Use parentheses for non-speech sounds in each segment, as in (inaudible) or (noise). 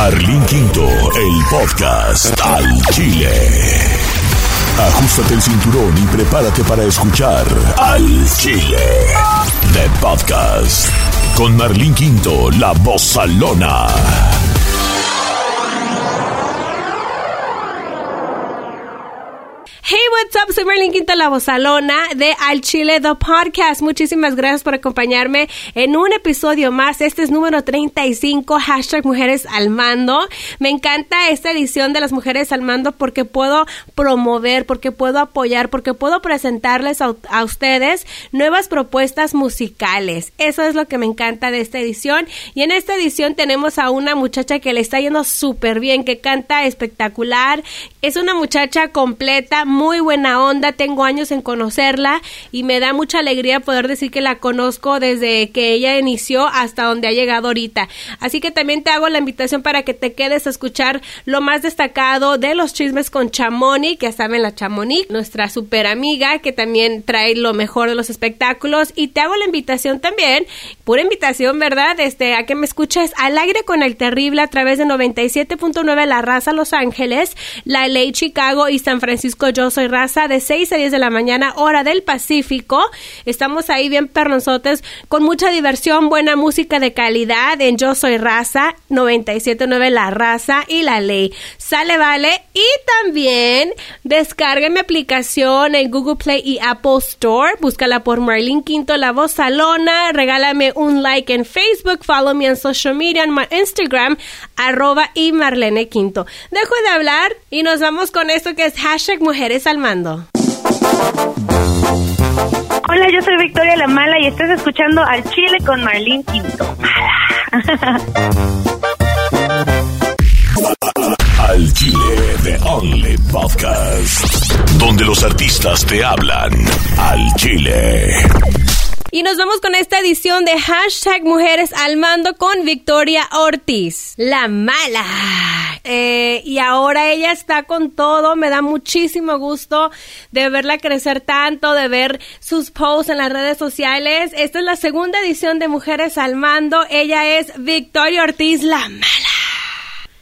Marlín Quinto, el podcast al Chile. Ajustate el cinturón y prepárate para escuchar al Chile de podcast con Marlín Quinto, la voz salona. What's up? Soy Marlene Quinto, la vozalona de Al Chile The Podcast. Muchísimas gracias por acompañarme en un episodio más. Este es número 35, hashtag Mujeres al Mando. Me encanta esta edición de las Mujeres al Mando porque puedo promover, porque puedo apoyar, porque puedo presentarles a, a ustedes nuevas propuestas musicales. Eso es lo que me encanta de esta edición. Y en esta edición tenemos a una muchacha que le está yendo súper bien, que canta espectacular. Es una muchacha completa, muy buena onda, tengo años en conocerla y me da mucha alegría poder decir que la conozco desde que ella inició hasta donde ha llegado ahorita. Así que también te hago la invitación para que te quedes a escuchar lo más destacado de los chismes con Chamoni, que ya saben la Chamoni, nuestra super amiga que también trae lo mejor de los espectáculos y te hago la invitación también, pura invitación, ¿verdad? Este, a que me escuches al aire con el terrible a través de 97.9 La Raza Los Ángeles, La Ley Chicago y San Francisco Yo Soy Raza de 6 a 10 de la mañana, hora del Pacífico. Estamos ahí bien pernosotes, con mucha diversión, buena música de calidad en Yo Soy Raza, 97.9 La Raza y La Ley. Sale, vale. Y también descargue mi aplicación en Google Play y Apple Store. Búscala por Marlene Quinto, la voz salona. Regálame un like en Facebook. Follow me en social media, en Instagram, arroba y Marlene Quinto. Dejo de hablar y nos vamos con esto que es hashtag Mujeres al Mando. Hola, yo soy Victoria La Mala y estás escuchando al Chile con Marlene Quinto. (laughs) Al Chile de Only Podcast. Donde los artistas te hablan al Chile. Y nos vamos con esta edición de hashtag Mujeres al Mando con Victoria Ortiz, la mala. Eh, y ahora ella está con todo, me da muchísimo gusto de verla crecer tanto, de ver sus posts en las redes sociales. Esta es la segunda edición de Mujeres al Mando. Ella es Victoria Ortiz, la mala.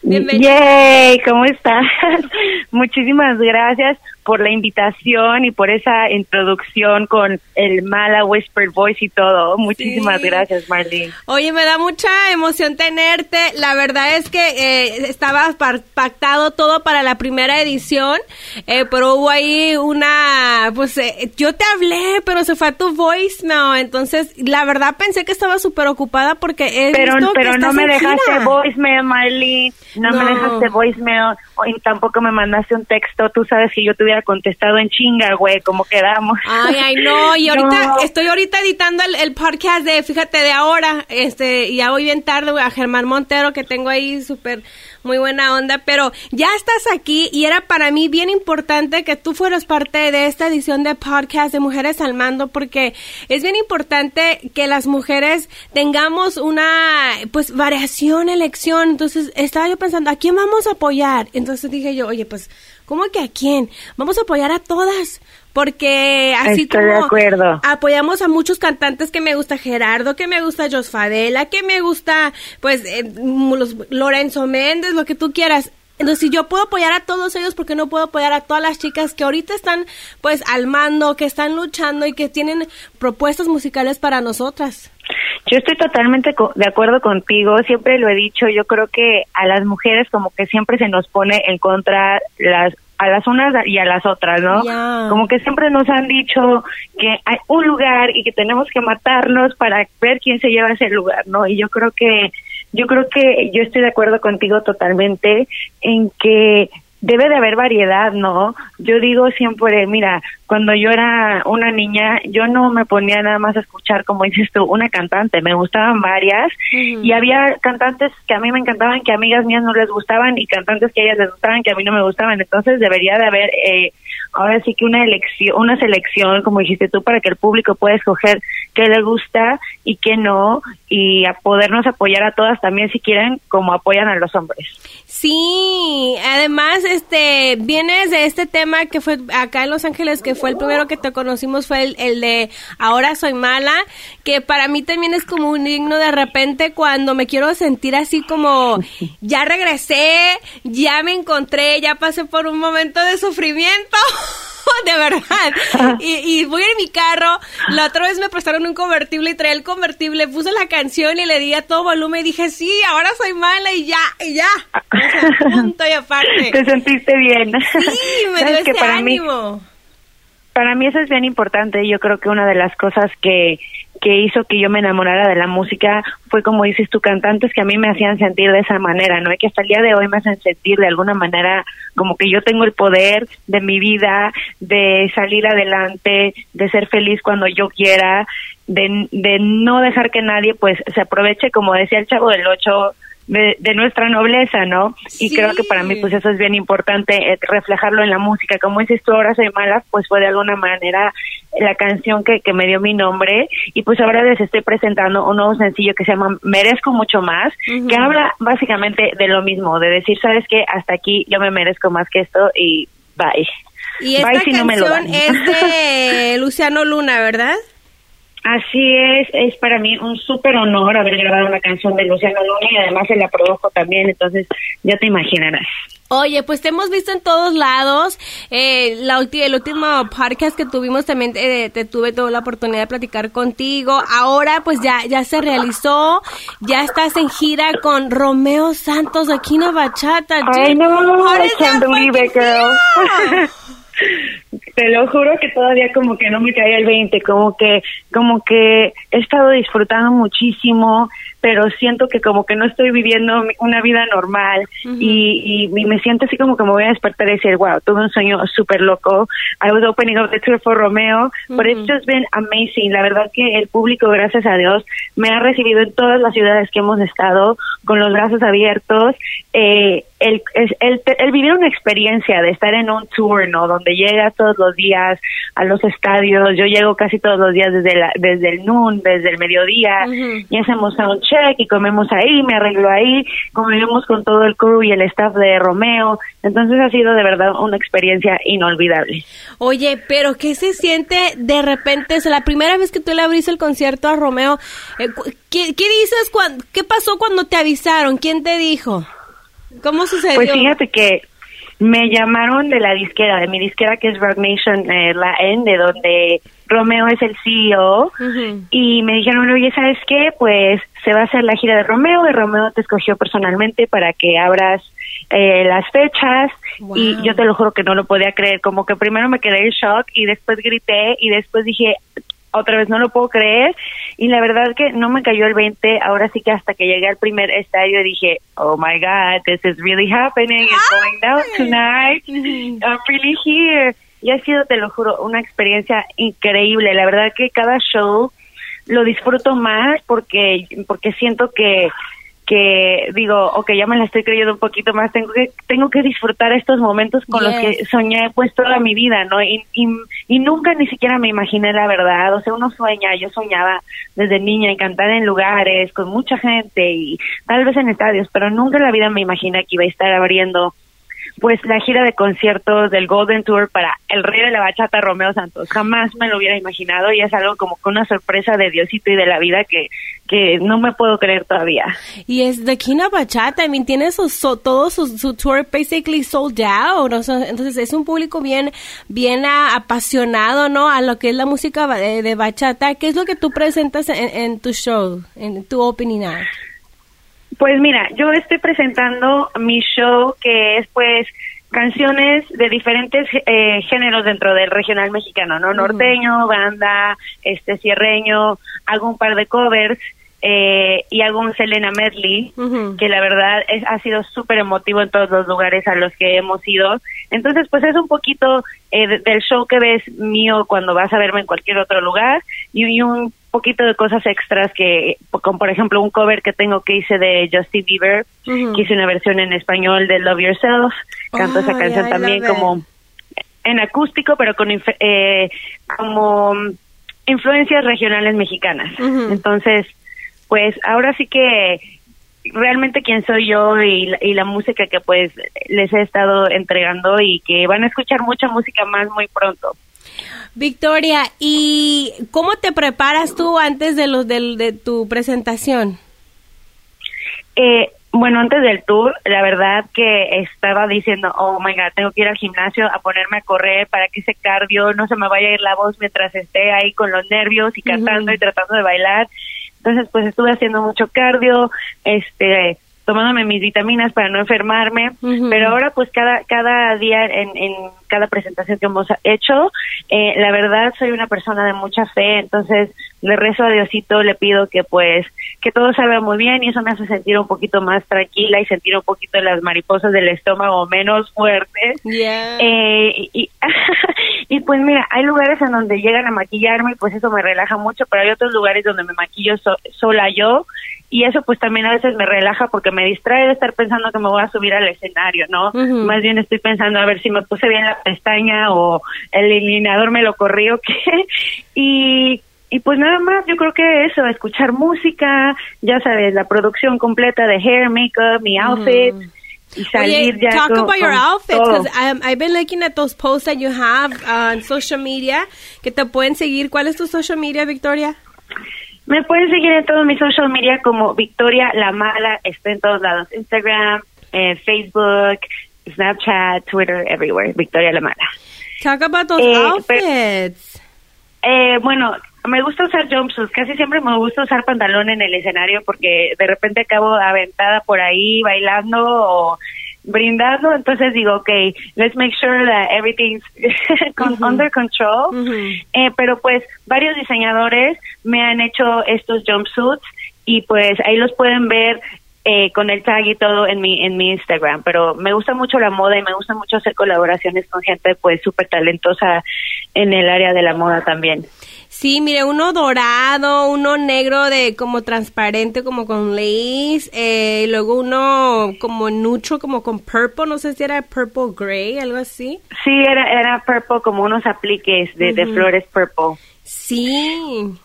Yay, ¿cómo estás? (laughs) Muchísimas gracias por la invitación y por esa introducción con el mala Whisper Voice y todo. Muchísimas Sí. gracias, Marlene. Oye, me da mucha emoción tenerte. La verdad es que eh, estaba pactado todo para la primera edición, eh, pero hubo ahí una, pues eh, yo te hablé, pero se fue a tu voice no. Entonces, la verdad pensé que estaba súper ocupada porque he Pero, visto que pero no me dejaste gira. voicemail, Marlene. No, me No. dejaste voicemail y tampoco me mandaste un texto. Tú sabes que yo te hubiera contestado en chinga, güey, como quedamos. Ay, ay, no, y (laughs) ahorita No. estoy ahorita editando el, el podcast de, fíjate, de ahora, este, y ya voy bien tarde güey, a Germán Montero, que tengo ahí súper, muy buena onda, pero ya estás aquí y era para mí bien importante que tú fueras parte de esta edición de podcast de Mujeres al Mando, porque es bien importante que las mujeres tengamos una, pues, variación, elección, entonces estaba yo pensando, ¿a quién vamos a apoyar? Entonces dije yo, oye, pues, ¿cómo que a quién? Vamos a apoyar a todas. Porque así Estoy como de acuerdo. apoyamos a muchos cantantes que me gusta Gerardo, que me gusta Jos Fadela, que me gusta pues eh, los- Lorenzo Méndez, lo que tú quieras. Entonces, si yo puedo apoyar a todos ellos, ¿por qué no puedo apoyar a todas las chicas que ahorita están pues al mando, que están luchando y que tienen propuestas musicales para nosotras? Yo estoy totalmente co- de acuerdo contigo, siempre lo he dicho, yo creo que a las mujeres como que siempre se nos pone en contra las a las unas y a las otras, ¿no? Como que siempre nos han dicho que hay un lugar y que tenemos que matarnos para ver quién se lleva ese lugar, ¿no? Y yo creo que yo creo que yo estoy de acuerdo contigo totalmente en que debe de haber variedad, ¿no? Yo digo siempre, mira, cuando yo era una niña, yo no me ponía nada más a escuchar, como dices tú, una cantante, me gustaban varias. Y había cantantes que a mí me encantaban, que a amigas mías no les gustaban y cantantes que a ellas les gustaban, que a mí no me gustaban, entonces debería de haber eh, ahora sí que una elección, una selección, como dijiste tú, para que el público pueda escoger qué le gusta y qué no y a podernos apoyar a todas también si quieren, como apoyan a los hombres. Sí, además, este, vienes de este tema que fue acá en Los Ángeles, que fue el primero que te conocimos, fue el, el de Ahora Soy Mala, que para mí también es como un digno de repente cuando me quiero sentir así como, ya regresé, ya me encontré, ya pasé por un momento de sufrimiento. (laughs) (laughs) de verdad. Y, y, voy en mi carro. La otra vez me prestaron un convertible y traía el convertible. Puse la canción y le di a todo volumen y dije, sí, ahora soy mala y ya, y ya. (laughs) punto y aparte. Te sentiste bien. Sí, me (laughs) dio ese para ánimo. Mí, para mí eso es bien importante. Yo creo que una de las cosas que que hizo que yo me enamorara de la música fue como dices tú cantantes que a mí me hacían sentir de esa manera, ¿no? Y que hasta el día de hoy me hacen sentir de alguna manera como que yo tengo el poder de mi vida, de salir adelante, de ser feliz cuando yo quiera, de, de no dejar que nadie pues se aproveche, como decía el chavo del ocho, de, de, nuestra nobleza, ¿no? Y creo que para mí pues eso es bien importante, eh, reflejarlo en la música. Como dices tú, ahora soy mala, pues fue de alguna manera la canción que, que me dio mi nombre y pues ahora les estoy presentando un nuevo sencillo que se llama Merezco Mucho Más, que habla básicamente de lo mismo, de decir, ¿sabes qué? Hasta aquí yo me merezco más que esto y bye. Y esta canción es de (laughs) Luciano Luna, ¿verdad? Así es, es para mí un súper honor haber grabado una canción de Luciano Luna y además se la produjo también, entonces ya te imaginarás. Oye, pues te hemos visto en todos lados. Eh, la el último podcast que tuvimos también eh, te tuve toda la oportunidad de platicar contigo. Ahora pues ya ya se realizó, ya estás en gira con Romeo Santos de Kino Bachata. I know, I can't believe it, girl. (laughs) te lo juro que todavía como que no me caía el 20, como que como que he estado disfrutando muchísimo, pero siento que como que no estoy viviendo una vida normal y, y, me siento así como que me voy a despertar y decir, wow, tuve un sueño súper loco. I was opening up the tour for Romeo, but it's just been amazing. La verdad que el público, gracias a Dios, me ha recibido en todas las ciudades que hemos estado con los brazos abiertos. Eh, el, el, el, vivir una experiencia de estar en un tour, ¿no? Donde llegas todos los días a los estadios, yo llego casi todos los días desde la, desde el noon, desde el mediodía, y hacemos un check y comemos ahí, me arreglo ahí, comemos con todo el crew y el staff de Romeo, entonces ha sido de verdad una experiencia inolvidable. Oye, pero ¿qué se siente de repente? Es la primera vez que tú le abriste el concierto a Romeo, eh, ¿qué, qué dices? ¿Qué pasó cuando te avisaron? ¿Quién te dijo? ¿Cómo sucedió? Pues fíjate que me llamaron de la disquera, de mi disquera que es Rock Nation, eh, la N, de donde Romeo es el CEO, y me dijeron, oye, ¿sabes qué? Pues se va a hacer la gira de Romeo y Romeo te escogió personalmente para que abras eh, las fechas y yo te lo juro que no lo podía creer, como que primero me quedé en shock y después grité y después dije, otra vez no lo puedo creer. Y la verdad que no me cayó el 20, ahora sí que hasta que llegué al primer estadio dije, oh my god, this is really happening, it's going down tonight, I'm really here. Y ha sido, te lo juro, una experiencia increíble, la verdad que cada show lo disfruto más porque porque siento que que digo, ok, ya me la estoy creyendo un poquito más, tengo que tengo que disfrutar estos momentos con los que soñé pues toda mi vida, ¿no? Y, y, y, nunca ni siquiera me imaginé la verdad, o sea, uno sueña, yo soñaba desde niña y cantar en lugares con mucha gente y tal vez en estadios, pero nunca en la vida me imaginé que iba a estar abriendo pues la gira de conciertos del Golden Tour para el rey de la bachata Romeo Santos. Jamás me lo hubiera imaginado y es algo como que una sorpresa de Diosito y de la vida que, que no me puedo creer todavía. Y es de Kina Bachata, I mean, tiene su, todo su, tour basically sold out, entonces es un público bien, bien apasionado, ¿no? A lo que es la música de, bachata. ¿Qué es lo que tú presentas en, en tu show, en tu opening act? Pues mira, yo estoy presentando mi show que es pues canciones de diferentes eh, géneros dentro del regional mexicano, ¿no? Norteño, banda, este cierreño, hago un par de covers eh, y hago un Selena Medley, que la verdad es, ha sido súper emotivo en todos los lugares a los que hemos ido. Entonces, pues es un poquito eh, del show que ves mío cuando vas a verme en cualquier otro lugar y un poquito de cosas extras que, como por ejemplo un cover que tengo que hice de Justin Bieber, que hice una versión en español de Love Yourself, canto esa oh, canción también como en acústico, pero con eh, como influencias regionales mexicanas. Entonces, pues ahora sí que realmente quién soy yo y, y, la música que pues les he estado entregando y que van a escuchar mucha música más muy pronto. Victoria, ¿y cómo te preparas tú antes de, los, de, de tu presentación? Eh, bueno, antes del tour, la verdad que estaba diciendo, oh my god, tengo que ir al gimnasio a ponerme a correr para que ese cardio no se me vaya a ir la voz mientras esté ahí con los nervios y cantando y tratando de bailar. Entonces, pues estuve haciendo mucho cardio, este, tomándome mis vitaminas para no enfermarme, pero ahora pues cada cada día en, en cada presentación que hemos hecho, eh, la verdad soy una persona de mucha fe, entonces le rezo a Diosito, le pido que pues que todo salga muy bien y eso me hace sentir un poquito más tranquila y sentir un poquito las mariposas del estómago menos fuertes. Eh, y, (laughs) y pues mira, hay lugares en donde llegan a maquillarme y pues eso me relaja mucho, pero hay otros lugares donde me maquillo sola yo y eso pues también a veces me relaja porque me distrae de estar pensando que me voy a subir al escenario, ¿no? Más bien estoy pensando a ver si me puse bien la pestaña o el alineador me lo corrió (laughs) qué. y y pues nada más, yo creo que eso, escuchar música, ya sabes, la producción completa de hair, makeup, mi outfit. Y salir Oye, ya talk about your outfits because I've been looking at those posts that you have on social media que te pueden seguir. ¿Cuál es tu social media, Victoria? Me pueden seguir en todos mis social media como Victoria La Mala, estoy en todos lados, Instagram, eh, Facebook, Snapchat, Twitter, everywhere, Victoria La Mala. Talk about those Eh, outfits. Eh, bueno, me gusta usar jumpsuits, casi siempre me gusta usar pantalón en el escenario porque de repente acabo aventada por ahí bailando o brindando, entonces digo, okay, let's make sure that everything's (laughs) con- under control. Eh, pero pues varios diseñadores me han hecho estos jumpsuits y pues ahí los pueden ver eh, con el tag y todo en mi en mi Instagram, pero me gusta mucho la moda y me gusta mucho hacer colaboraciones con gente pues súper talentosa en el área de la moda también. Sí, mire, uno dorado, uno negro de como transparente, como con lace, eh, y luego uno como neutro, como con purple, no sé si era purple gray, algo así. Sí, era, era purple, como unos apliques de, de flores purple. Sí.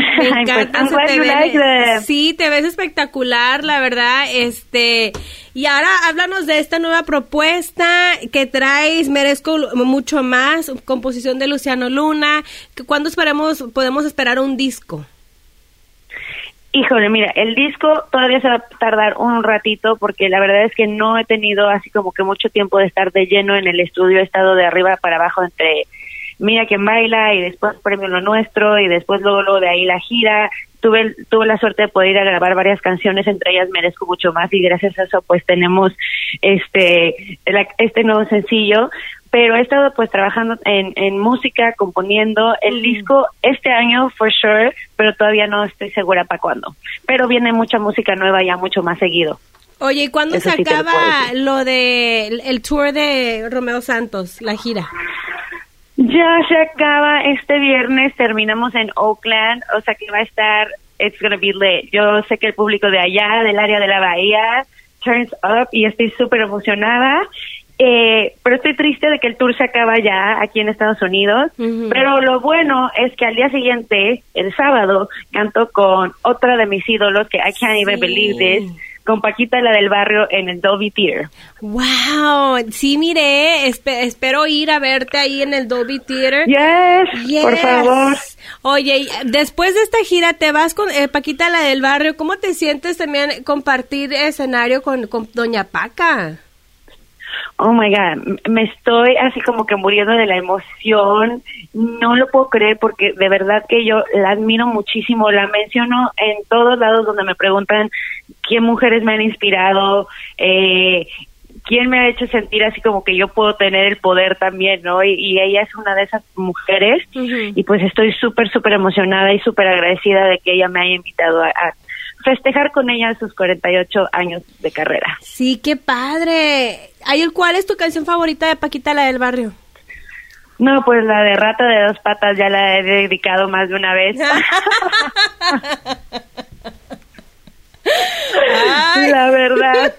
Me (laughs) pues, te like. Sí, te ves espectacular, la verdad. Este, y ahora háblanos de esta nueva propuesta que traes, merezco mucho más, composición de Luciano Luna. ¿Cuándo esperemos, podemos esperar un disco? Híjole, mira, el disco todavía se va a tardar un ratito porque la verdad es que no he tenido así como que mucho tiempo de estar de lleno en el estudio, he estado de arriba para abajo entre Mira quien baila y después Premio Lo Nuestro y después luego, luego de ahí la gira. Tuve, tuve la suerte de poder ir a grabar varias canciones, entre ellas Merezco Mucho Más y gracias a eso pues tenemos este, la- este nuevo sencillo. Pero he estado pues trabajando en, en música, componiendo el disco este año for sure, pero todavía no estoy segura para cuándo. Pero viene mucha música nueva ya mucho más seguido. Oye, ¿y cuándo Eso se sí lo acaba lo de el tour de Romeo Santos, la gira? Ya se acaba este viernes, terminamos en Oakland, o sea que va a estar, it's gonna be lit. Yo sé que el público de allá, del área de la bahía, turns up y estoy súper emocionada. Eh, pero estoy triste de que el tour se acaba ya aquí en Estados Unidos. Pero lo bueno es que al día siguiente, el sábado, canto con otra de mis ídolos, que I can't even Sí. believe this, con Paquita, la del barrio, en el Dolby Theater. Wow, sí, mire, espe- espero ir a verte ahí en el Dolby Theater. Yes, por Yes. favor. Oye, después de esta gira, te vas con eh, Paquita, la del barrio. ¿Cómo te sientes también compartir escenario con, con Doña Paca? Oh my God, me estoy así como que muriendo de la emoción. No lo puedo creer porque de verdad que yo la admiro muchísimo. La menciono en todos lados donde me preguntan qué mujeres me han inspirado, eh, quién me ha hecho sentir así como que yo puedo tener el poder también, ¿no? Y, y ella es una de esas mujeres y pues estoy súper, súper emocionada y súper agradecida de que ella me haya invitado a, a festejar con ella sus 48 años de carrera. Sí, qué padre. Ay, ¿Cuál es tu canción favorita de Paquita, la del barrio? No, pues la de rata de dos patas ya la he dedicado más de una vez. (laughs) (laughs) Ay. La verdad.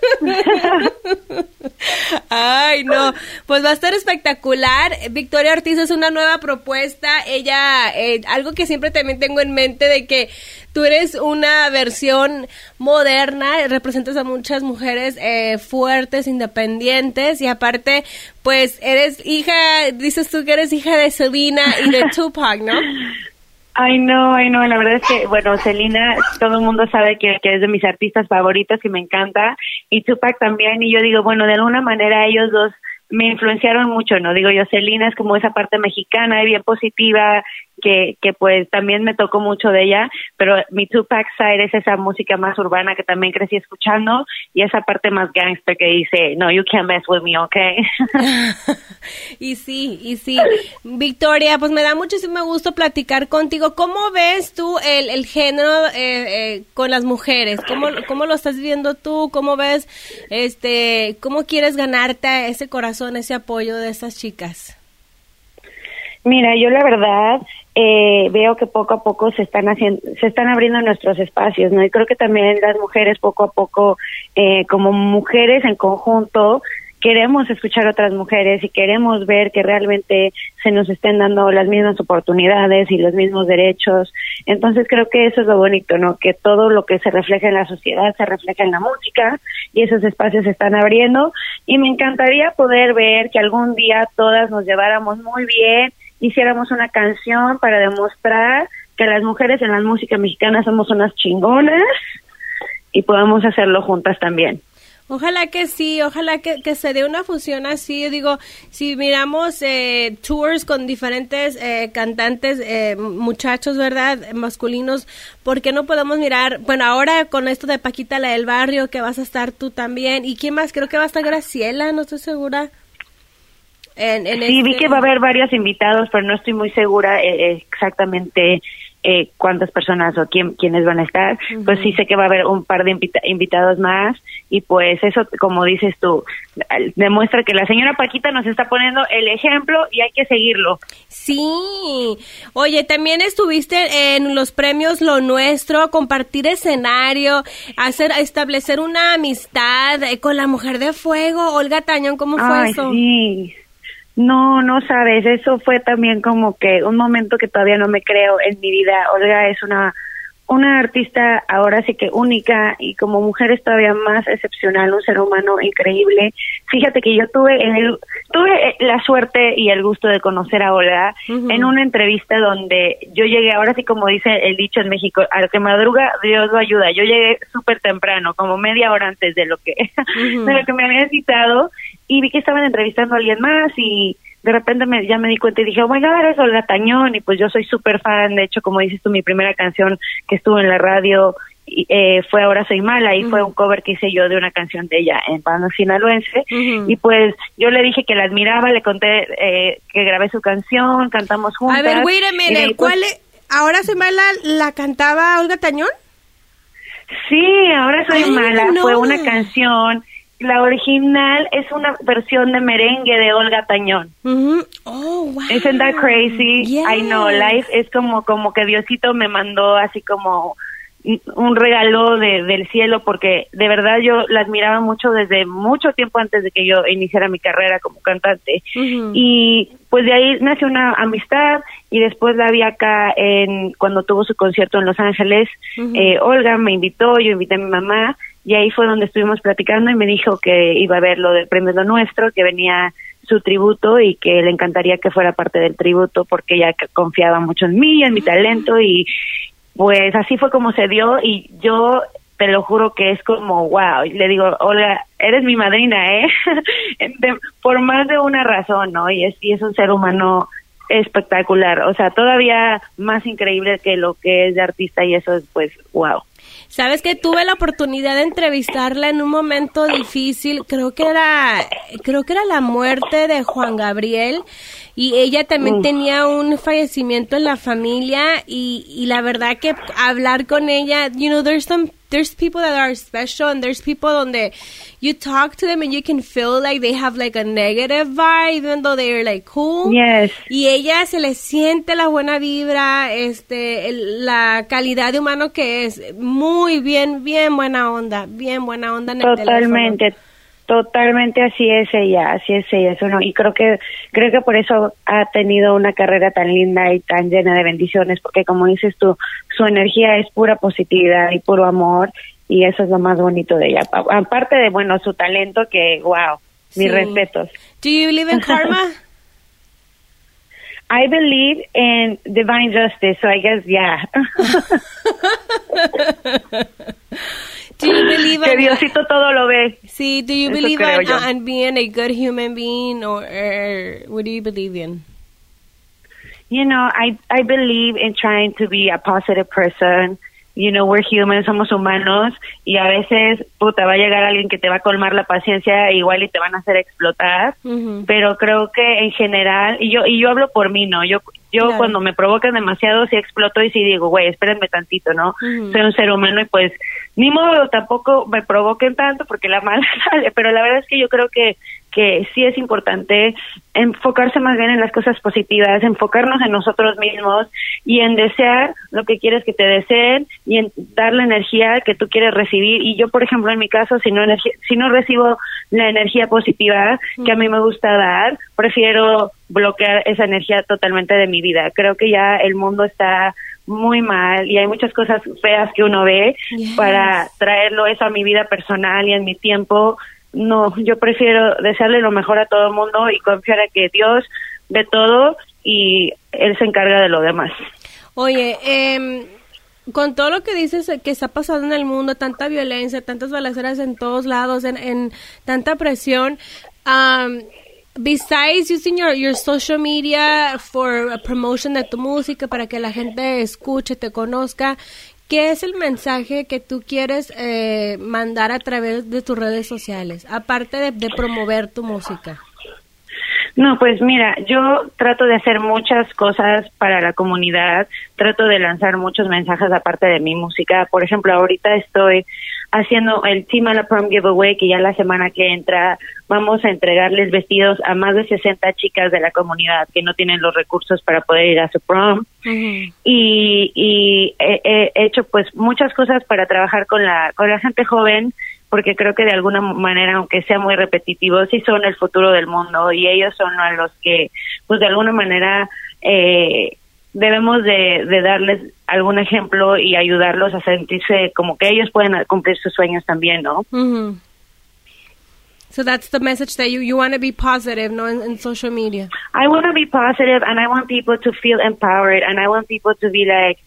Ay, no, pues va a estar espectacular. Victoria Ortiz es una nueva propuesta. Ella, eh, algo que siempre también tengo en mente de que tú eres una versión moderna, representas a muchas mujeres eh, fuertes, independientes y aparte, pues eres hija, dices tú que eres hija de Selena y de (laughs) Tupac, ¿no? Ay, no, ay, no, la verdad es que, bueno, Selena, todo el mundo sabe que, que es de mis artistas favoritos y me encanta, y Tupac también, y yo digo, bueno, de alguna manera ellos dos me influenciaron mucho, ¿no? Digo yo, Celina es como esa parte mexicana bien positiva, que, que pues también me tocó mucho de ella, pero mi Tupac side es esa música más urbana que también crecí escuchando y esa parte más gangster que dice, no, you can't mess with me, okay? (laughs) y sí, y sí. Victoria, pues me da muchísimo gusto platicar contigo. ¿Cómo ves tú el, el género eh, eh, con las mujeres? ¿Cómo, ¿Cómo lo estás viendo tú? ¿Cómo ves, este, cómo quieres ganarte ese corazón, ese apoyo de estas chicas? Mira, yo la verdad eh, veo que poco a poco se están haciendo, se están abriendo nuestros espacios, ¿no? Y creo que también las mujeres poco a poco, eh, como mujeres en conjunto, queremos escuchar a otras mujeres y queremos ver que realmente se nos estén dando las mismas oportunidades y los mismos derechos. Entonces creo que eso es lo bonito, ¿no? Que todo lo que se refleja en la sociedad se refleja en la música y esos espacios se están abriendo y me encantaría poder ver que algún día todas nos lleváramos muy bien hiciéramos una canción para demostrar que las mujeres en la música mexicana somos unas chingonas y podamos hacerlo juntas también. Ojalá que sí, ojalá que, que, se dé una fusión así. Digo, si miramos eh, tours con diferentes eh, cantantes, eh, muchachos, ¿verdad? Masculinos, ¿por qué no podemos mirar? Bueno, ahora con esto de Paquita, la del barrio, que vas a estar tú también. ¿Y quién más? Creo que va a estar Graciela, no estoy segura sí, vi que va a haber varios invitados, pero no estoy muy segura eh, exactamente eh, cuántas personas o quién, quiénes van a estar. Pues sí sé que va a haber un par de invitados más y pues eso, como dices tú, demuestra que la señora Paquita nos está poniendo el ejemplo y hay que seguirlo. Sí. Oye, también estuviste en los premios Lo Nuestro, compartir escenario, hacer establecer una amistad eh, con la mujer de fuego, Olga Tañón, ¿cómo fue eso? Sí. No, no sabes, eso fue también como que un momento que todavía no me creo en mi vida. Olga es una una artista ahora sí que única y como mujer es todavía más excepcional, un ser humano increíble. Fíjate que yo tuve el, tuve la suerte y el gusto de conocer a Olga en una entrevista donde yo llegué, ahora sí como dice el dicho en México, al que madruga Dios lo ayuda. Yo llegué súper temprano, como media hora antes de lo que (laughs) de lo que me habían citado y vi que estaban entrevistando a alguien más y de repente me, ya me di cuenta y dije, oh my God, eres Olga Tañón, y pues yo soy súper fan, de hecho, como dices tú, mi primera canción que estuvo en la radio eh, fue Ahora Soy Mala, y fue un cover que hice yo de una canción de ella en Pano Sinaloense, y pues yo le dije que la admiraba, le conté eh, que grabé su canción, cantamos juntas. A ver, wait a minute, ¿cuál ¿Ahora Soy Mala la cantaba Olga Tañón? Sí, Ahora Soy Mala fue una canción la original es una versión de merengue de Olga Tañón. Oh, wow. Isn't that crazy? I know, life es como como que Diosito me mandó así como un regalo de, del cielo porque de verdad yo la admiraba mucho desde mucho tiempo antes de que yo iniciara mi carrera como cantante. Y pues de ahí nació una amistad y después la vi acá en cuando tuvo su concierto en Los Ángeles. Eh, Olga me invitó yo invité a mi mamá y ahí fue donde estuvimos platicando y me dijo que iba a ver lo del premio lo nuestro, que venía su tributo y que le encantaría que fuera parte del tributo porque ella confiaba mucho en mí, en mi talento y pues así fue como se dio y yo te lo juro que es como wow, le digo, Olga, eres mi madrina, ¿eh? (laughs) por más de una razón, ¿no? Y es, y es un ser humano espectacular, o sea, todavía más increíble que lo que es de artista y eso es pues wow. Sabes que tuve la oportunidad de entrevistarla en un momento difícil, creo que era, creo que era la muerte de Juan Gabriel. Y ella también tenía un fallecimiento en la familia. Y, y la verdad que hablar con ella, you know, there's some there's people that are special and there's people donde you talk to them and you can feel like they have like a negative vibe even though they're like cool. Yes. Y ella se le siente la buena vibra, este, la calidad de humano que es muy bien, bien buena onda, bien buena onda en Totalmente. Totalmente así es ella, así es ella, eso no, y creo que creo que por eso ha tenido una carrera tan linda y tan llena de bendiciones, porque como dices tú, su energía es pura positividad y puro amor y eso es lo más bonito de ella. Aparte de bueno, su talento que wow, mis respetos. Do you believe in karma? (laughs) I believe in divine justice, so I guess yeah. (laughs) (laughs) Do you (laughs) believe que Diosito todo lo ve. Sí, do you believe in, being a good human being or, what do you believe in? You know, I I believe in trying to be a positive person. You know, we're human, somos humanos y a veces, puta, va a llegar alguien que te va a colmar la paciencia igual y te van a hacer explotar, pero creo que en general, y yo y yo hablo por mí, ¿no? Yo yo cuando me provocan demasiado sí exploto y sí digo, güey, espérenme tantito, ¿no? Soy un ser humano y pues ni modo tampoco me provoquen tanto porque la mala (laughs) sale, pero la verdad es que yo creo que que sí es importante enfocarse más bien en las cosas positivas, enfocarnos en nosotros mismos y en desear lo que quieres que te deseen y en dar la energía que tú quieres recibir. Y yo, por ejemplo, en mi caso, si no, si no recibo la energía positiva que a mí me gusta dar, prefiero bloquear esa energía totalmente de mi vida. Creo que ya el mundo está muy mal y hay muchas cosas feas que uno ve para traerlo eso a mi vida personal y en mi tiempo no, yo prefiero desearle lo mejor a todo el mundo y confiar en que Dios ve todo y Él se encarga de lo demás. Oye, eh, con todo lo que dices que está pasando en el mundo, tanta violencia, tantas balaceras en todos lados, en, en tanta presión, um, besides using your, your social media for a promotion de tu música para que la gente escuche, te conozca, ¿Qué es el mensaje que tú quieres eh, mandar a través de tus redes sociales, aparte de, promover tu música? No, pues mira, yo trato de hacer muchas cosas para la comunidad, trato de lanzar muchos mensajes aparte de mi música. Por ejemplo, ahorita estoy haciendo el Team a la Prom Giveaway, que ya la semana que entra vamos a entregarles vestidos a más de 60 chicas de la comunidad que no tienen los recursos para poder ir a su prom. Y, y he, hecho pues muchas cosas para trabajar con la, con la gente joven, porque creo que de alguna manera, aunque sea muy repetitivo, sí son el futuro del mundo y ellos son a los que pues de alguna manera eh, debemos de, de, darles algún ejemplo y ayudarlos a sentirse como que ellos pueden cumplir sus sueños también, ¿no? So that's the message that you, you want to be positive, no, in, in social media. I want to be positive and I want people to feel empowered and I want people to be like,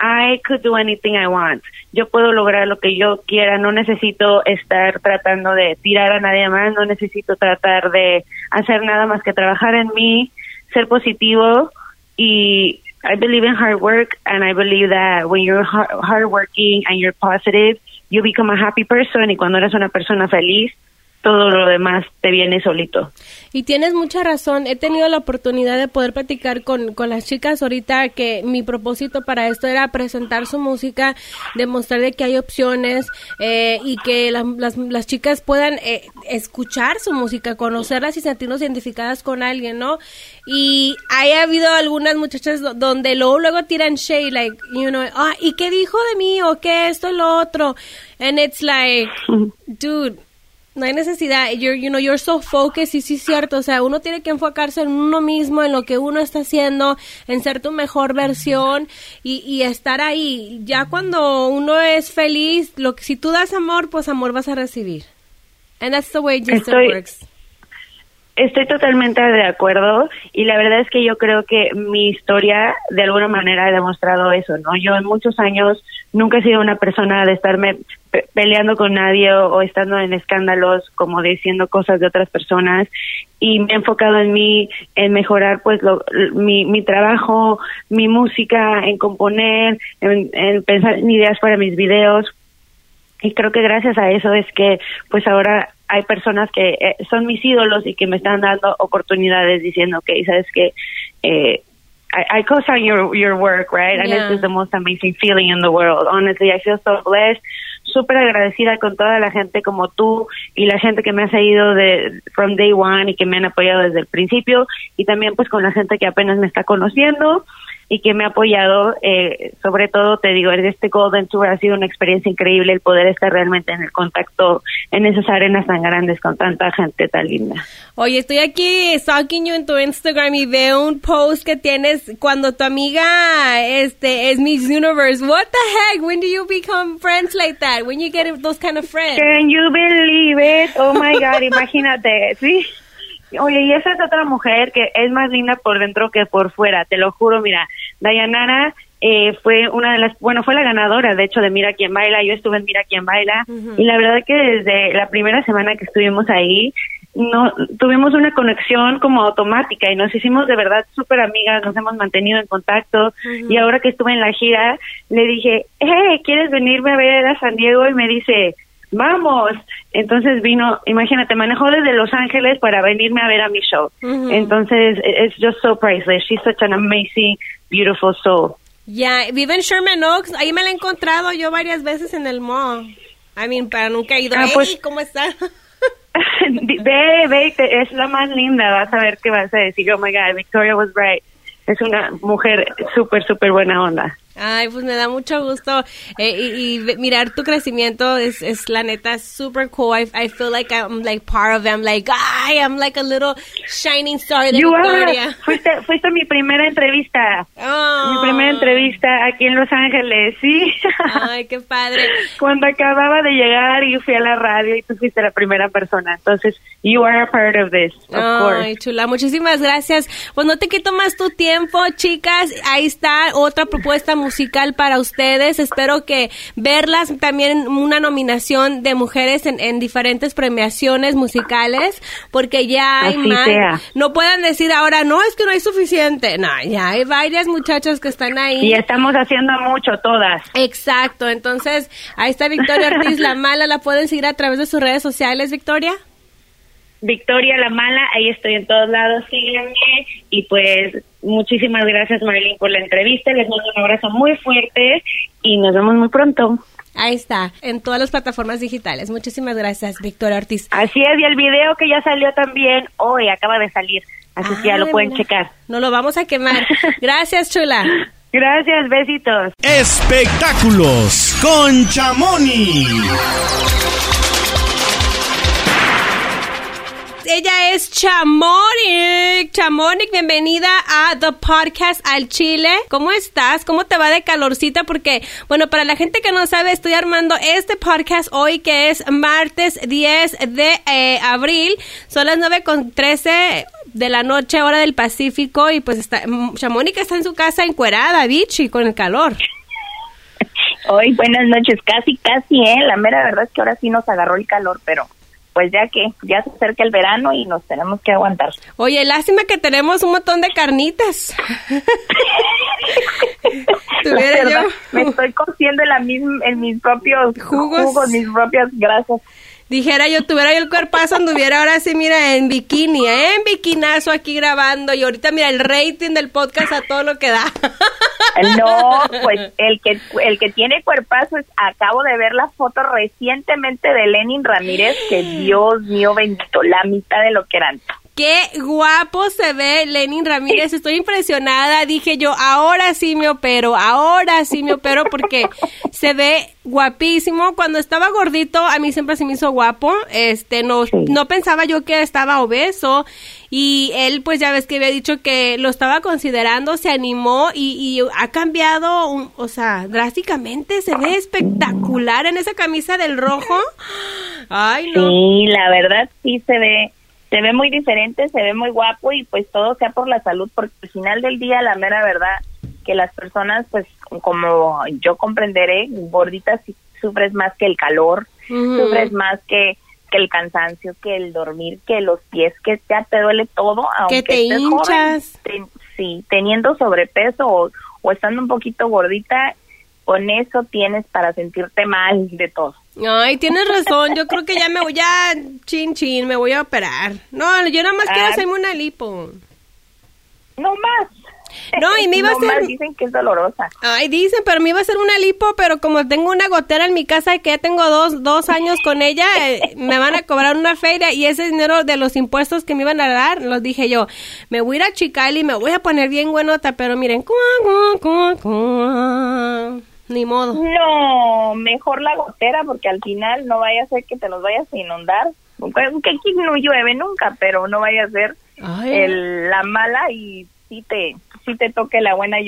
I could do anything I want. Yo puedo lograr lo que yo quiera. No necesito estar tratando de tirar a nadie más. No necesito tratar de hacer nada más que trabajar en mí, ser positivo y I believe in hard work and I believe that when you're hard, hardworking and you're positive, you become a happy person y cuando eres una persona feliz, todo lo demás te viene solito. Y tienes mucha razón. He tenido la oportunidad de poder platicar con, con las chicas ahorita que mi propósito para esto era presentar su música, demostrarle que hay opciones eh, y que las, las, chicas puedan eh, escuchar su música, conocerlas y sentirnos identificadas con alguien, ¿no? Y hay habido algunas muchachas donde luego, luego tiran shade, like, you know, ah, ¿y qué dijo de mí? ¿O qué esto y lo otro? And it's like, dude, no hay necesidad, you're, you know, you're so focused y sí es cierto, o sea, uno tiene que enfocarse en uno mismo, en lo que uno está haciendo, en ser tu mejor versión y, y estar ahí. Ya cuando uno es feliz, lo que si tú das amor, pues amor vas a recibir. And that's the way it works. Estoy totalmente de acuerdo y la verdad es que yo creo que mi historia de alguna manera ha demostrado eso, ¿no? Yo en muchos años nunca he sido una persona de estarme peleando con nadie o, estando en escándalos como diciendo cosas de otras personas y me he enfocado en mí, en mejorar pues lo, mi, mi trabajo, mi música, en componer, en, en pensar en ideas para mis videos y creo que gracias a eso es que pues ahora hay personas que eh, son mis ídolos y que me están dando oportunidades diciendo que sabes que eh, I, I co-sign your your work, right? And it's the most amazing feeling in the world. Honestly, I feel so blessed. Súper agradecida con toda la gente como tú y la gente que me ha seguido de from day one y que me han apoyado desde el principio y también pues con la gente que apenas me está conociendo y que me ha apoyado. Eh, sobre todo, te digo, este Golden Tour ha sido una experiencia increíble el poder estar realmente en el contacto en esas arenas tan grandes con tanta gente tan linda. Oye, estoy aquí stalking you en tu Instagram y veo un post que tienes cuando tu amiga este es Miss Universe. What the heck? When do you become friends like that? When you get those kind of friends? Can you believe it? Oh my God, (laughs) imagínate, sí. Oye, y esa es otra mujer que es más linda por dentro que por fuera, te lo juro, mira, Dayanara eh, fue una de las, bueno, fue la ganadora, de hecho, de Mira quién baila, yo estuve en Mira quién baila, y la verdad que desde la primera semana que estuvimos ahí, no tuvimos una conexión como automática y nos hicimos de verdad súper amigas, nos hemos mantenido en contacto y ahora que estuve en la gira le dije, hey, ¿quieres venirme a ver a San Diego? Y me dice, vamos. Entonces vino, imagínate, manejó desde Los Ángeles para venirme a ver a mi show. Entonces, it's just so priceless. She's such an amazing, beautiful soul. Ya, vive en Sherman Oaks. Ahí me la he encontrado yo varias veces en el mall. I mean, para nunca he ido. Ah, pues, ¿cómo está? (laughs) ve, ve, es la más linda. Vas a ver qué vas a decir. Oh my God, Victoria was right. Es una mujer súper, súper buena onda. Ay, pues me da mucho gusto eh, y, mirar tu crecimiento es, es la neta super cool. I, I, feel like I'm like part of them. Like I am like a little shining star de you Victoria. Fuiste, fuiste mi primera entrevista. Oh. Mi primera entrevista aquí en Los Ángeles, sí. (laughs) Ay, qué padre. Cuando acababa de llegar y fui a la radio y tú fuiste la primera persona. Entonces, you are a part of this, of Ay, chula, muchísimas gracias. Pues no te quito más tu tiempo, chicas. Ahí está otra propuesta musical para ustedes. Espero que verlas también una nominación de mujeres en, diferentes premiaciones musicales, porque ya hay más. No puedan decir ahora, no, es que no hay suficiente. No, ya hay varias muchachas que están ahí. Y estamos haciendo mucho, todas. Exacto. Entonces, ahí está Victoria Ortiz, la mala. ¿La pueden seguir a través de sus redes sociales, Victoria? Victoria La Mala, ahí estoy en todos lados, síganme y pues muchísimas gracias Marilyn por la entrevista, les mando un abrazo muy fuerte y nos vemos muy pronto. Ahí está, en todas las plataformas digitales. Muchísimas gracias, Victoria Ortiz. Así es, y el video que ya salió también hoy, acaba de salir, así que ya lo pueden checar. No lo vamos a quemar. (laughs) Gracias, chula. Gracias, besitos. Espectáculos con Chamoni. Ella es Chamonik. Chamonik, bienvenida a The Podcast al Chile. ¿Cómo estás? ¿Cómo te va de calorcita? Porque, bueno, para la gente que no sabe, estoy armando este podcast hoy que es martes 10 de eh, abril. Son las 9 con 13 de la noche, hora del Pacífico. Y pues está, Chamonik está en su casa encuerada, bichi, con el calor. Hoy, buenas noches, casi, casi, ¿eh? La mera verdad es que ahora sí nos agarró el calor, pero pues ya que ya se acerca el verano y nos tenemos que aguantar. Oye, lástima que tenemos un montón de carnitas. (laughs) Me estoy cociendo en, la misma, en mis propios jugos, mis propias grasas dijera yo, tuviera yo el cuerpazo, anduviera ahora sí, mira, en bikini, ¿eh? en bikinazo aquí grabando. Y ahorita, mira, el rating del podcast a todo lo que da. (laughs) No, pues el que, el que tiene cuerpazo es, acabo de ver la foto recientemente de Lenin Ramírez, que (gasps) Dios mío bendito, la mitad de lo que eran. Qué guapo se ve Lenin Ramírez. Estoy impresionada. Dije yo, ahora sí me opero, ahora sí me opero porque se ve guapísimo. Cuando estaba gordito, a mí siempre se me hizo guapo. Este, no, no pensaba yo que estaba obeso. Y él, pues ya ves que había dicho que lo estaba considerando, se animó y, ha cambiado, o sea, drásticamente. Se ve espectacular en esa camisa del rojo. Ay, no. Sí, la verdad sí se ve se ve muy diferente, se ve muy guapo y pues todo sea por la salud, porque al final del día la mera verdad que las personas pues como yo comprenderé, gorditas sufres más que el calor, sufres más que, que el cansancio, que el dormir, que los pies, que ya te duele todo, aunque te estés hinchas. sí, teniendo sobrepeso o, o estando un poquito gordita, con eso tienes para sentirte mal de todo. Ay, tienes razón. Yo creo que ya me voy a chin chin, me voy a operar. No, yo nada más quiero ah. hacerme una lipo. No más. (laughs) No, y me iba a hacer... dicen que es dolorosa. Ay, dicen, pero me iba a hacer una lipo, pero como tengo una gotera en mi casa y que ya tengo dos, dos años con ella, eh, me van a cobrar una feria y ese dinero de los impuestos que me iban a dar, los dije yo, me voy a ir a Chicali, me voy a poner bien buenota, pero miren, ni modo. No, mejor la gotera porque al final no vaya a ser que te los vayas a inundar. Que aquí no llueve nunca, pero no vaya a ser el, la mala y sí te, sí te toque la buena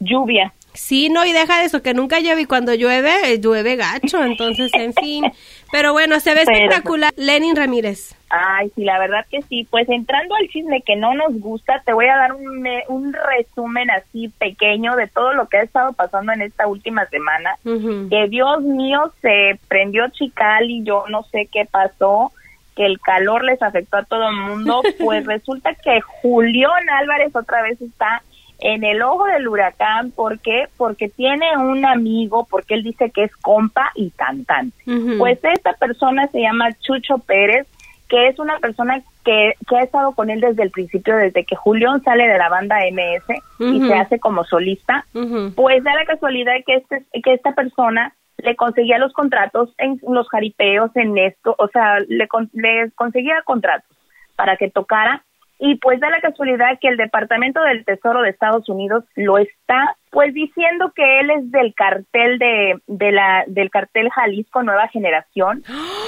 lluvia. Sí, no, y deja de eso, que nunca llueve y cuando llueve, llueve gacho, entonces, en fin. Pero bueno, se ve espectacular. Lenin Ramírez. Ay, sí, la verdad que sí. Pues entrando al chisme que no nos gusta, te voy a dar un, un resumen así pequeño de todo lo que ha estado pasando en esta última semana. Que Dios mío, se prendió chical y yo no sé qué pasó que el calor les afectó a todo el mundo, (laughs) pues resulta que Julián Álvarez otra vez está en el ojo del huracán. ¿Por qué? Porque tiene un amigo, porque él dice que es compa y cantante. Pues esta persona se llama Chucho Pérez, que es una persona que, que, ha estado con él desde el principio, desde que Julián sale de la banda MS y se hace como solista. Pues da la casualidad que, este, que esta persona le conseguía los contratos en los jaripeos, en esto, o sea, le, le conseguía contratos para que tocara y pues da la casualidad que el Departamento del Tesoro de Estados Unidos lo está pues diciendo que él es del cartel de, de la del cartel Jalisco Nueva Generación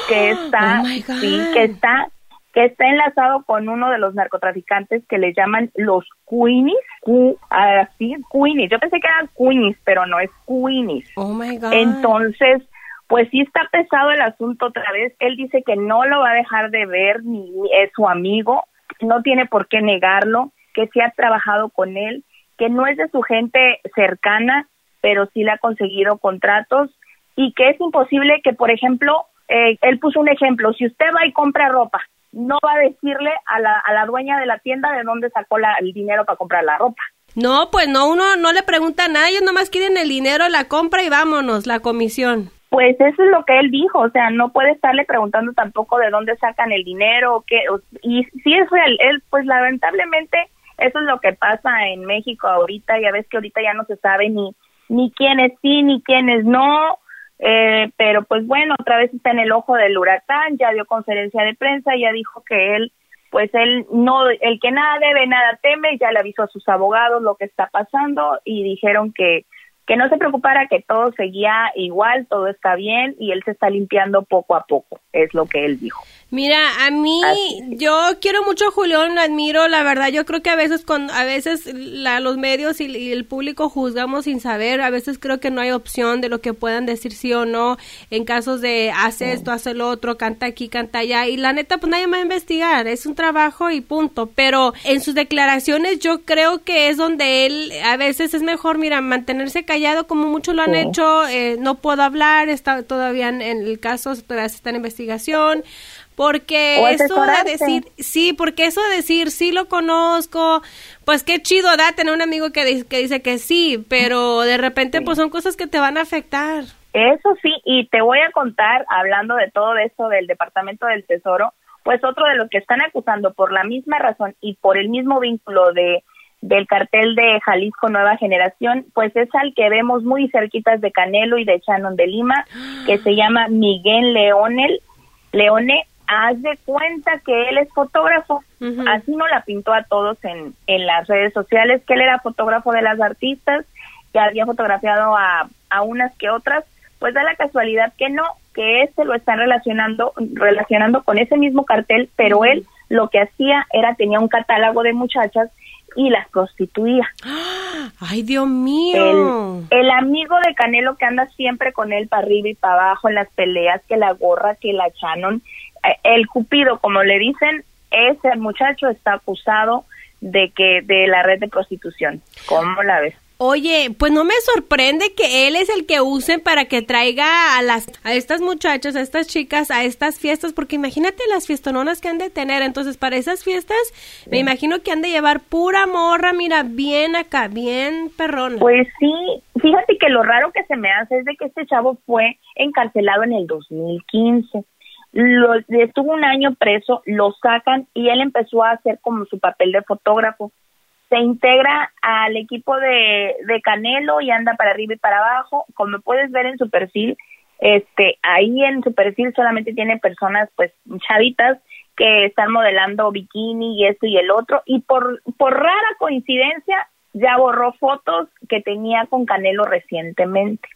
que (gasps) está oh sí, que está que está enlazado con uno de los narcotraficantes que le llaman los Queenies, así, Queenies. Yo pensé que eran Queenies, pero no es Queenies. Oh my God. Entonces, pues sí está pesado el asunto otra vez. Él dice que no lo va a dejar de ver ni es su amigo no tiene por qué negarlo, que sí ha trabajado con él, que no es de su gente cercana, pero sí le ha conseguido contratos y que es imposible que, por ejemplo, eh, él puso un ejemplo, si usted va y compra ropa, no va a decirle a la, a la dueña de la tienda de dónde sacó la, el dinero para comprar la ropa. No, pues no, uno no le pregunta a nadie, nomás quieren el dinero, la compra y vámonos, la comisión. Pues eso es lo que él dijo, o sea, no puede estarle preguntando tampoco de dónde sacan el dinero o qué, y si es real, él, pues lamentablemente eso es lo que pasa en México ahorita, ya ves que ahorita ya no se sabe ni, ni quiénes sí, ni quiénes no, eh, pero pues bueno, otra vez está en el ojo del huracán, ya dio conferencia de prensa, ya dijo que él, pues él no, el que nada debe, nada teme, ya le avisó a sus abogados lo que está pasando y dijeron que que no se preocupara, que todo seguía igual, todo está bien y él se está limpiando poco a poco, es lo que él dijo. Mira, a mí, yo quiero mucho a Julián, lo admiro, la verdad, yo creo que a veces con, a veces la, los medios y, el público juzgamos sin saber, a veces creo que no hay opción de lo que puedan decir sí o no, en casos de hace esto, hace lo otro, canta aquí, canta allá, y la neta, pues nadie va a investigar, es un trabajo y punto, pero en sus declaraciones yo creo que es donde él, a veces es mejor, mira, mantenerse callado como muchos lo han hecho, eh, no puedo hablar, está todavía en, en el caso, todavía está en investigación, porque eso de decir, sí, porque eso de decir, sí lo conozco, pues qué chido da tener un amigo que, dice que dice que sí, pero de repente pues son cosas que te van a afectar. Eso sí, y te voy a contar, hablando de todo esto del Departamento del Tesoro, pues otro de los que están acusando por la misma razón y por el mismo vínculo de del cartel de Jalisco Nueva Generación, pues es al que vemos muy cerquitas de Canelo y de Shannon de Lima, que se llama Miguel Leonel, Leone haz de cuenta que él es fotógrafo. Así no la pintó a todos en, en las redes sociales, que él era fotógrafo de las artistas, que había fotografiado a, a unas que otras. Pues da la casualidad que no, que este lo están relacionando, relacionando con ese mismo cartel, pero él lo que hacía era tenía un catálogo de muchachas y las prostituía. (gasps) ¡Ay, Dios mío! El, el, amigo de Canelo que anda siempre con él para arriba y para abajo en las peleas, que la gorra, que la Shannon, el Cupido, como le dicen, ese muchacho está acusado de que de la red de prostitución. ¿Cómo la ves? Oye, pues no me sorprende que él es el que usen para que traiga a las a estas muchachas, a estas chicas, a estas fiestas, porque imagínate las fiestononas que han de tener. Entonces, para esas fiestas, me imagino que han de llevar pura morra, mira, bien acá, bien perrona. Pues sí, fíjate que lo raro que se me hace es de que este chavo fue encarcelado en el 2015 lo, estuvo un año preso, lo sacan y él empezó a hacer como su papel de fotógrafo. se integra al equipo de, de Canelo y anda para arriba y para abajo. Como puedes ver en su perfil, este, ahí en su perfil solamente tiene personas, pues, chavitas que están modelando bikini y esto y el otro. Y por, por rara coincidencia, ya borró fotos que tenía con Canelo recientemente.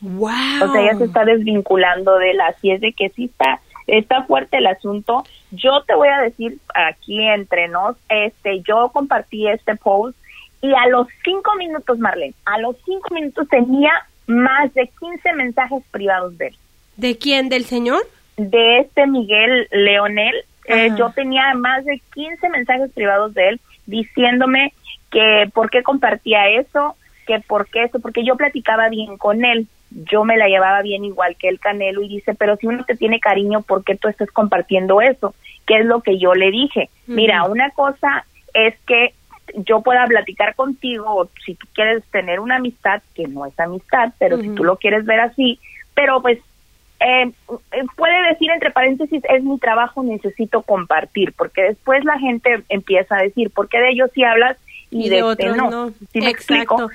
Wow. O sea, ya se está desvinculando de él, así es de que sí está, está fuerte el asunto. Yo te voy a decir aquí entre nos, este, yo compartí este post y a los cinco minutos, Marlene, a los cinco minutos tenía más de 15 mensajes privados de él. ¿De quién? ¿Del señor? De este Miguel Leonel. Eh, yo tenía más de 15 mensajes privados de él diciéndome que por qué compartía eso, que por qué eso, porque yo platicaba bien con él, yo me la llevaba bien igual que el Canelo y dice, pero si uno te tiene cariño, ¿por qué tú estás compartiendo eso? ¿Qué es lo que yo le dije? Mira, una cosa es que yo pueda platicar contigo, si tú quieres tener una amistad, que no es amistad, pero si tú lo quieres ver así, pero pues eh, puede decir entre paréntesis, es mi trabajo, necesito compartir, porque después la gente empieza a decir, ¿por qué de ellos sí hablas y, de, este no? ¿Sí me explico?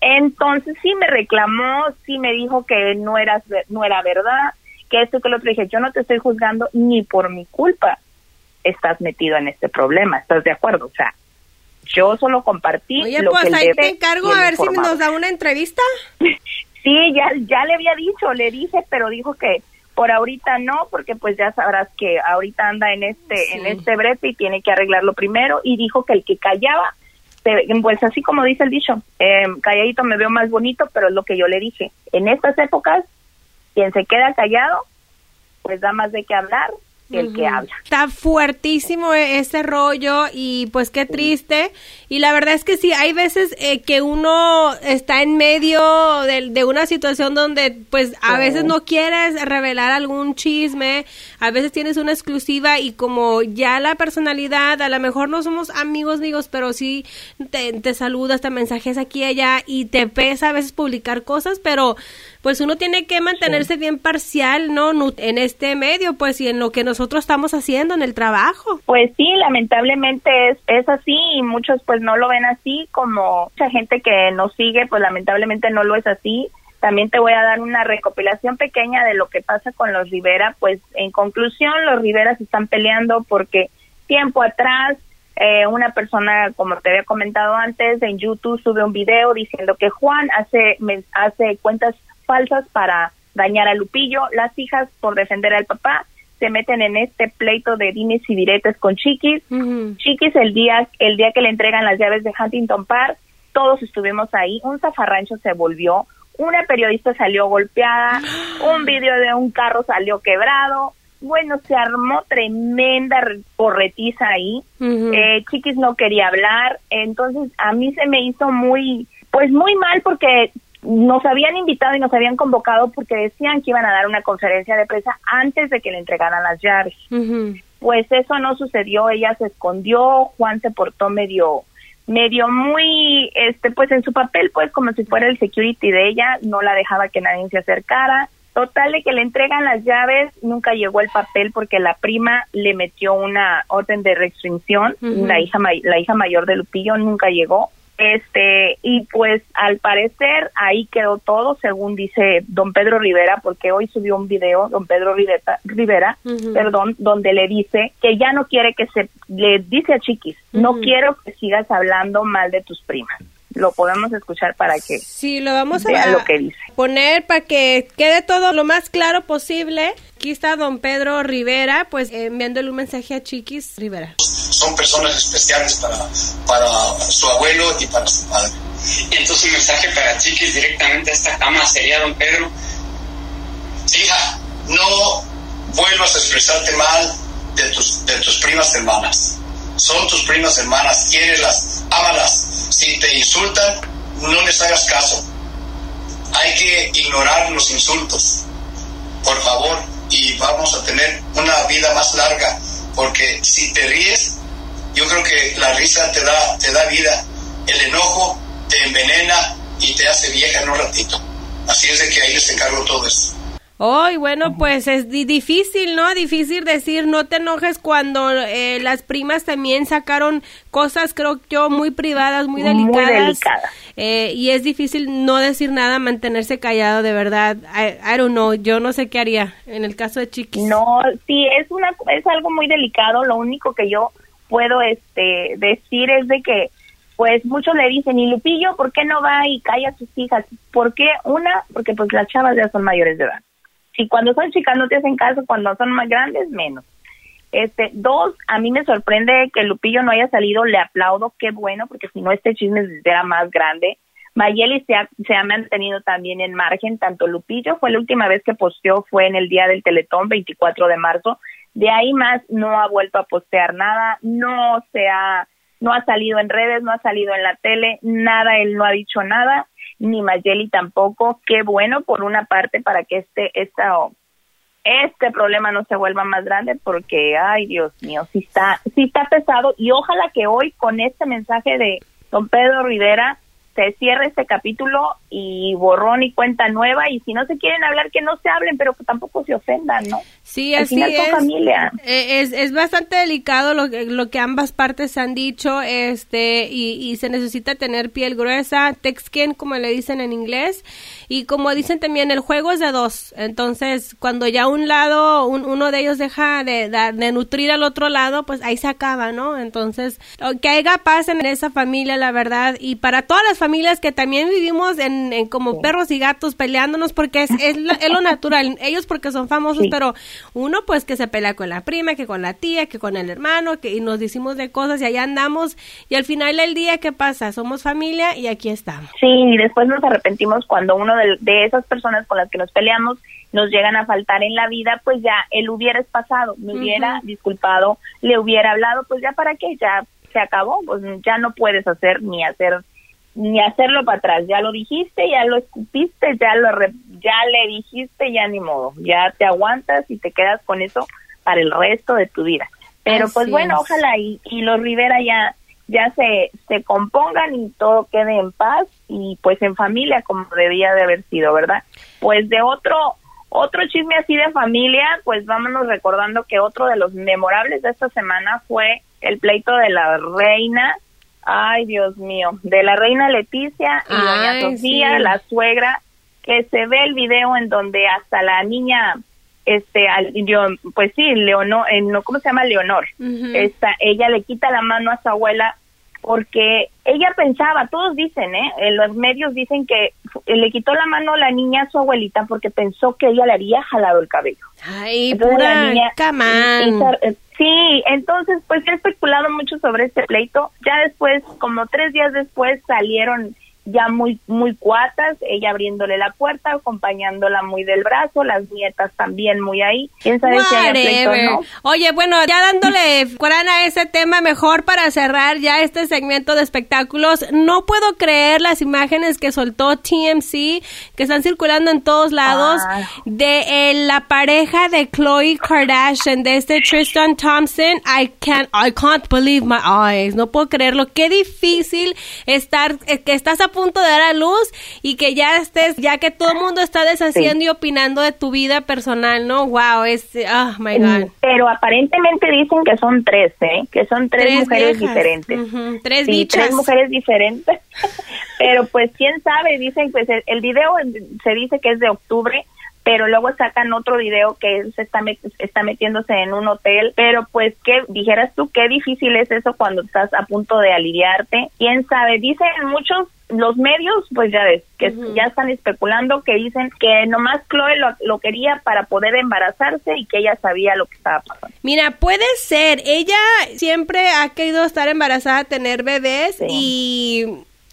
Entonces sí me reclamó, sí me dijo que no era, no era verdad, que esto que lo otro dije, yo no te estoy juzgando ni por mi culpa estás metido en este problema, ¿estás de acuerdo? O sea, yo solo compartí Oye, lo pues que ahí te encargo a ver si nos da una entrevista. (laughs) Sí, ya, ya le había dicho, le dije, pero dijo que por ahorita no, porque pues ya sabrás que ahorita anda en este, en este brete y tiene que arreglarlo primero, y dijo que el que callaba, pues así como dice el dicho, eh, calladito me veo más bonito, pero es lo que yo le dije, en estas épocas, quien se queda callado, pues da más de qué hablar que el que habla. Está fuertísimo e- ese rollo y pues qué triste. Y la verdad es que sí, hay veces eh, que uno está en medio de, de una situación donde pues a Sí. veces no quieres revelar algún chisme, a veces tienes una exclusiva y como ya la personalidad, a lo mejor no somos amigos, amigos, pero sí te, te saludas, te mensajes aquí y allá y te pesa a veces publicar cosas, pero pues uno tiene que mantenerse bien parcial, ¿no? En este medio, pues, y en lo que nosotros estamos haciendo en el trabajo. Pues sí, lamentablemente es, es así y muchos pues no lo ven así, como mucha gente que nos sigue pues lamentablemente no lo es así. También te voy a dar una recopilación pequeña de lo que pasa con los Rivera, pues en conclusión los Rivera se están peleando porque tiempo atrás eh, una persona, como te había comentado antes, en YouTube sube un video diciendo que Juan hace, me- hace cuentas falsas para dañar a Lupillo. Las hijas, por defender al papá, se meten en este pleito de dimes y diretes con Chiquis. Chiquis, el día, el día que le entregan las llaves de Huntington Park, todos estuvimos ahí. Un zafarrancho se volvió. Una periodista salió golpeada. Un video de un carro salió quebrado. Bueno, se armó tremenda re- porretiza ahí. Eh, Chiquis no quería hablar, entonces a mí se me hizo muy, pues muy mal porque nos habían invitado y nos habían convocado porque decían que iban a dar una conferencia de prensa antes de que le entregaran las llaves. Pues eso no sucedió, ella se escondió, Juan se portó medio medio muy este pues en su papel pues como si fuera el security de ella, no la dejaba que nadie se acercara. Total de que le entregan las llaves, nunca llegó el papel porque la prima le metió una orden de restricción, la hija la hija mayor de Lupillo nunca llegó. Este, y pues al parecer ahí quedó todo, según dice don Pedro Rivera, porque hoy subió un video, don Pedro Rivera, Rivera perdón, donde le dice que ya no quiere que se, le dice a Chiquis, no quiero que sigas hablando mal de tus primas. Lo podemos escuchar para que Sí, lo vamos a lo que dice. poner para que quede todo lo más claro posible. Aquí está don Pedro Rivera, pues eh, enviándole un mensaje a Chiquis Rivera. Son personas especiales para, para su abuelo y para su padre. Y entonces un mensaje para Chiquis directamente a esta cama sería, don Pedro, Hija, no vuelvas a expresarte mal de tus, de tus primas hermanas. Son tus primas hermanas, quiérelas, ámalas. Si te insultan, no les hagas caso. Hay que ignorar los insultos, por favor, y vamos a tener una vida más larga, porque si te ríes, yo creo que la risa te da, te da vida. El enojo te envenena y te hace vieja en un ratito. Así es de que ahí les encargo todo eso. Hoy, bueno, pues es difícil, ¿no? Difícil decir, no te enojes cuando eh, las primas también sacaron cosas, creo yo, muy privadas, muy delicadas. Eh, y es difícil no decir nada, mantenerse callado, de verdad. I, don't know, yo no sé qué haría en el caso de Chiquis. No, sí, es, una, es algo muy delicado. Lo único que yo puedo este, decir es de que pues muchos le dicen, y Lupillo, ¿por qué no va y calla a sus hijas? ¿Por qué? Una, porque pues las chavas ya son mayores de edad. Si cuando son chicas no te hacen caso, cuando son más grandes, menos. Este, dos, a mí me sorprende que Lupillo no haya salido, le aplaudo, qué bueno, porque si no este chisme era más grande. Mayeli se ha, se ha mantenido también en margen, tanto Lupillo fue la última vez que posteó, fue en el día del Teletón, 24 de marzo, de ahí más no ha vuelto a postear nada, no se ha no ha salido en redes, no ha salido en la tele, nada, él no ha dicho nada, ni Mayeli tampoco. Qué bueno por una parte para que este, esta, este problema no se vuelva más grande porque, ay Dios mío, sí está, sí está pesado y ojalá que hoy con este mensaje de don Pedro Rivera se cierre este capítulo y borrón y cuenta nueva y si no se quieren hablar que no se hablen pero que tampoco se ofendan, ¿no? Sí, así es. Familia. Eh, es. Es bastante delicado lo que, lo que ambas partes han dicho este y, y se necesita tener piel gruesa, thick skin como le dicen en inglés y como dicen también el juego es de dos, entonces cuando ya un lado, uno de ellos deja de, de, nutrir al otro lado, pues ahí se acaba, ¿no? Entonces que haya paz en esa familia, la verdad, y para todas las familias familias que también vivimos en, como perros y gatos peleándonos porque es, es, lo natural. (laughs) Ellos porque son famosos, pero uno pues que se pelea con la prima, que con la tía, que con el hermano, que y nos decimos de cosas y allá andamos y al final del día, ¿qué pasa? Somos familia y aquí estamos. Sí, y después nos arrepentimos cuando uno de, de esas personas con las que nos peleamos nos llegan a faltar en la vida, pues ya él hubiera pasado, me hubiera disculpado, le hubiera hablado, pues ya para qué, ya se acabó, pues ya no puedes hacer ni hacer ni hacerlo para atrás. Ya lo dijiste, ya lo escupiste, ya lo ya le dijiste, ya ni modo. Ya te aguantas y te quedas con eso para el resto de tu vida. Pero pues bueno, ojalá y, y los Rivera ya ya se, se compongan y todo quede en paz y pues en familia como debía de haber sido, ¿verdad? Pues de otro otro chisme así de familia, pues vámonos recordando que otro de los memorables de esta semana fue el pleito de la reina Ay, Dios mío, de la reina Leticia y doña Sofía, la suegra, que se ve el video en donde hasta la niña, este, pues sí, Leonor, eh, no, ¿cómo se llama? Leonor, esta, ella le quita la mano a su abuela porque ella pensaba, todos dicen, ¿eh? En los medios dicen que le quitó la mano a la niña a su abuelita porque pensó que ella le había jalado el cabello. Ay, pura la niña, Sí, entonces pues he especulado mucho sobre este pleito. Ya después, como tres días después, salieron ya muy muy cuatas, ella abriéndole la puerta, acompañándola muy del brazo, las nietas también muy ahí. ¿Quién sabe si Oye, bueno, ya dándole cuarana a ese tema mejor para cerrar ya este segmento de espectáculos, no puedo creer las imágenes que soltó TMC que están circulando en todos lados ah. de eh, la pareja de Chloe Kardashian, de este Tristan Thompson. I can't I can't believe my eyes. No puedo creerlo. Qué difícil estar eh, que estás a punto de dar a luz y que ya estés, ya que todo el mundo está deshaciendo y opinando de tu vida personal, ¿no? Wow, es, oh my God. Pero aparentemente dicen que son tres, ¿eh? Que son tres, mujeres diferentes. Tres Tres mujeres diferentes. Pero pues quién sabe, dicen, pues el, el video se dice que es de octubre pero luego sacan otro video que se está, está metiéndose en un hotel, pero pues que dijeras tú qué difícil es eso cuando estás a punto de aliviarte, quién sabe, dicen muchos los medios, pues ya ves, que ya están especulando, que dicen que nomás Chloe lo, quería para poder embarazarse y que ella sabía lo que estaba pasando. Mira, puede ser, ella siempre ha querido estar embarazada, tener bebés y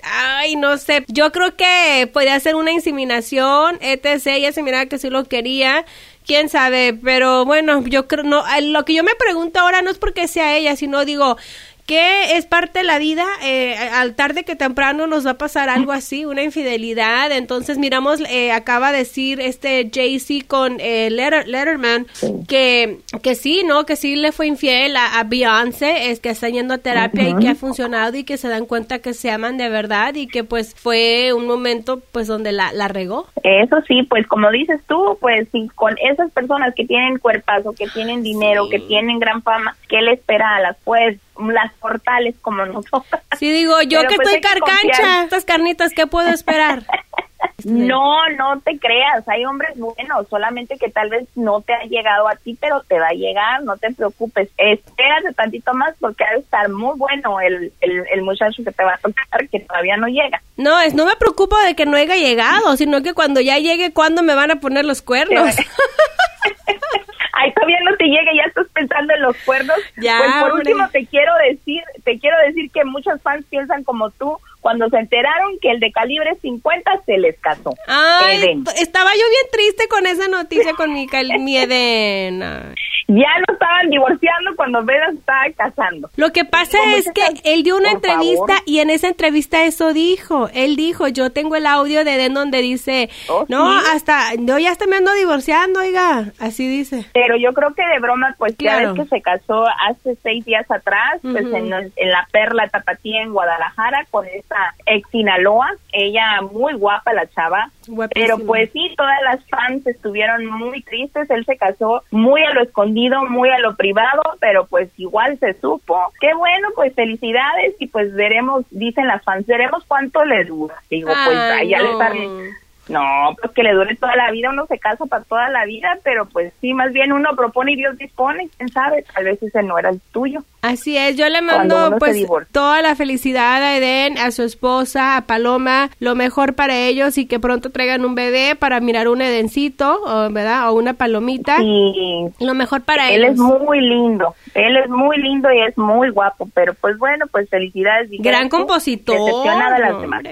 Ay, no sé. Yo creo que podría ser una inseminación, etc. Ella se miraba que sí lo quería. Quién sabe, pero bueno, yo creo no. Lo que yo me pregunto ahora no es porque sea ella, sino digo, que es parte de la vida, eh, al tarde que temprano nos va a pasar algo así, una infidelidad. Entonces miramos, eh, acaba de decir este Jay-Z con eh, Letterman que, que sí, ¿no? Que sí le fue infiel a, Beyoncé, es que está yendo a terapia y que ha funcionado y que se dan cuenta que se aman de verdad y que pues fue un momento pues donde la, la regó. Eso sí, pues como dices tú, pues sí, con esas personas que tienen cuerpazo, que tienen dinero, que tienen gran fama, ¿qué le espera a las pues las portales como nosotros. Sí, digo, yo que pues, estoy carcancha, estas carnitas, ¿qué puedo esperar? (laughs) No, no te creas, hay hombres buenos, solamente que tal vez no te ha llegado a ti, pero te va a llegar, no te preocupes, espérate tantito más porque ha de estar muy bueno el, el, muchacho que te va a tocar que todavía no llega. No, es no me preocupo de que no haya llegado, sino que cuando ya llegue, ¿cuándo me van a poner los cuernos? (laughs) Ay, todavía no te llega, ya estás pensando en los cuernos. Ya, pues por último te quiero decir, te quiero decir que muchos fans piensan como tú, cuando se enteraron que el de calibre 50 se les casó. Ay, estaba yo bien triste con esa noticia con mi, mi (laughs) Eden. Ya no estaban divorciando cuando Vedas estaba casando. Lo que pasa es que él dio una entrevista y en esa entrevista eso dijo. Él dijo, yo tengo el audio de Eden donde dice, oh, no, hasta, yo ya hasta me ando divorciando, oiga, así dice. Pero yo creo que de broma, pues ya ves que se casó hace seis días atrás, pues en, en, la Perla Tapatía en Guadalajara con esa ex Sinaloa, ella muy guapa la chava, pero pues sí, todas las fans estuvieron muy tristes, él se casó muy a lo escondido, muy a lo privado, pero pues igual se supo. Qué bueno, pues felicidades y pues veremos, dicen las fans, veremos cuánto le dura. Digo, pues allá le están no, pues que le dure toda la vida, uno se casa para toda la vida, pero pues sí, más bien uno propone y Dios dispone, quién sabe, tal vez ese no era el tuyo. Así es, yo le mando pues toda la felicidad a Eden, a su esposa, a Paloma, lo mejor para ellos y que pronto traigan un bebé para mirar un Edencito, o, ¿verdad? O una palomita. Sí. Lo mejor para él ellos. Él es muy lindo, él es muy lindo y es muy guapo, pero pues bueno, pues felicidades. Gran compositor. Decepcionada las demás.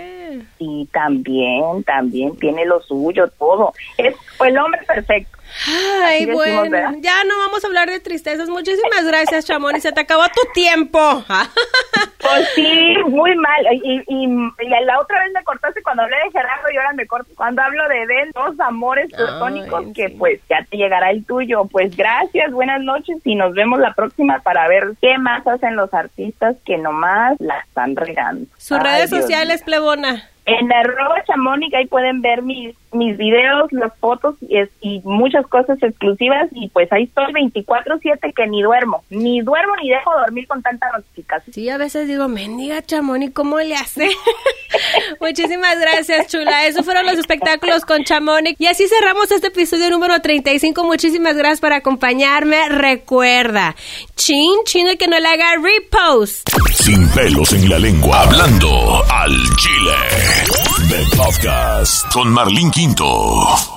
Y también, también tiene lo suyo, todo. Es el hombre perfecto. Ay, bueno, ya no vamos a hablar de tristezas. Muchísimas gracias, Chamón, y se te acabó tu tiempo. (laughs) pues sí, muy mal. Y, y, la otra vez me cortaste cuando hablé de Gerardo y ahora me corto cuando hablo de Ben, dos amores platónicos que pues ya te llegará el tuyo. Pues gracias, buenas noches y nos vemos la próxima para ver qué más hacen los artistas que nomás la están regando. Sus redes sociales, plebona. En arroba chamónica ahí pueden ver mis, mis videos, las fotos y, y muchas cosas exclusivas y pues ahí estoy 24/7 que ni duermo, ni duermo ni dejo dormir con tanta notificación. Sí, a veces digo, mendiga Chamoni, ¿cómo le hace? (laughs) Muchísimas gracias, chula. Esos fueron los espectáculos con Chamonic. Y así cerramos este episodio número 35. Muchísimas gracias por acompañarme. Recuerda, chin, chino que no le haga repost. Sin pelos en la lengua, hablando al chile. Con Marlene Quinto.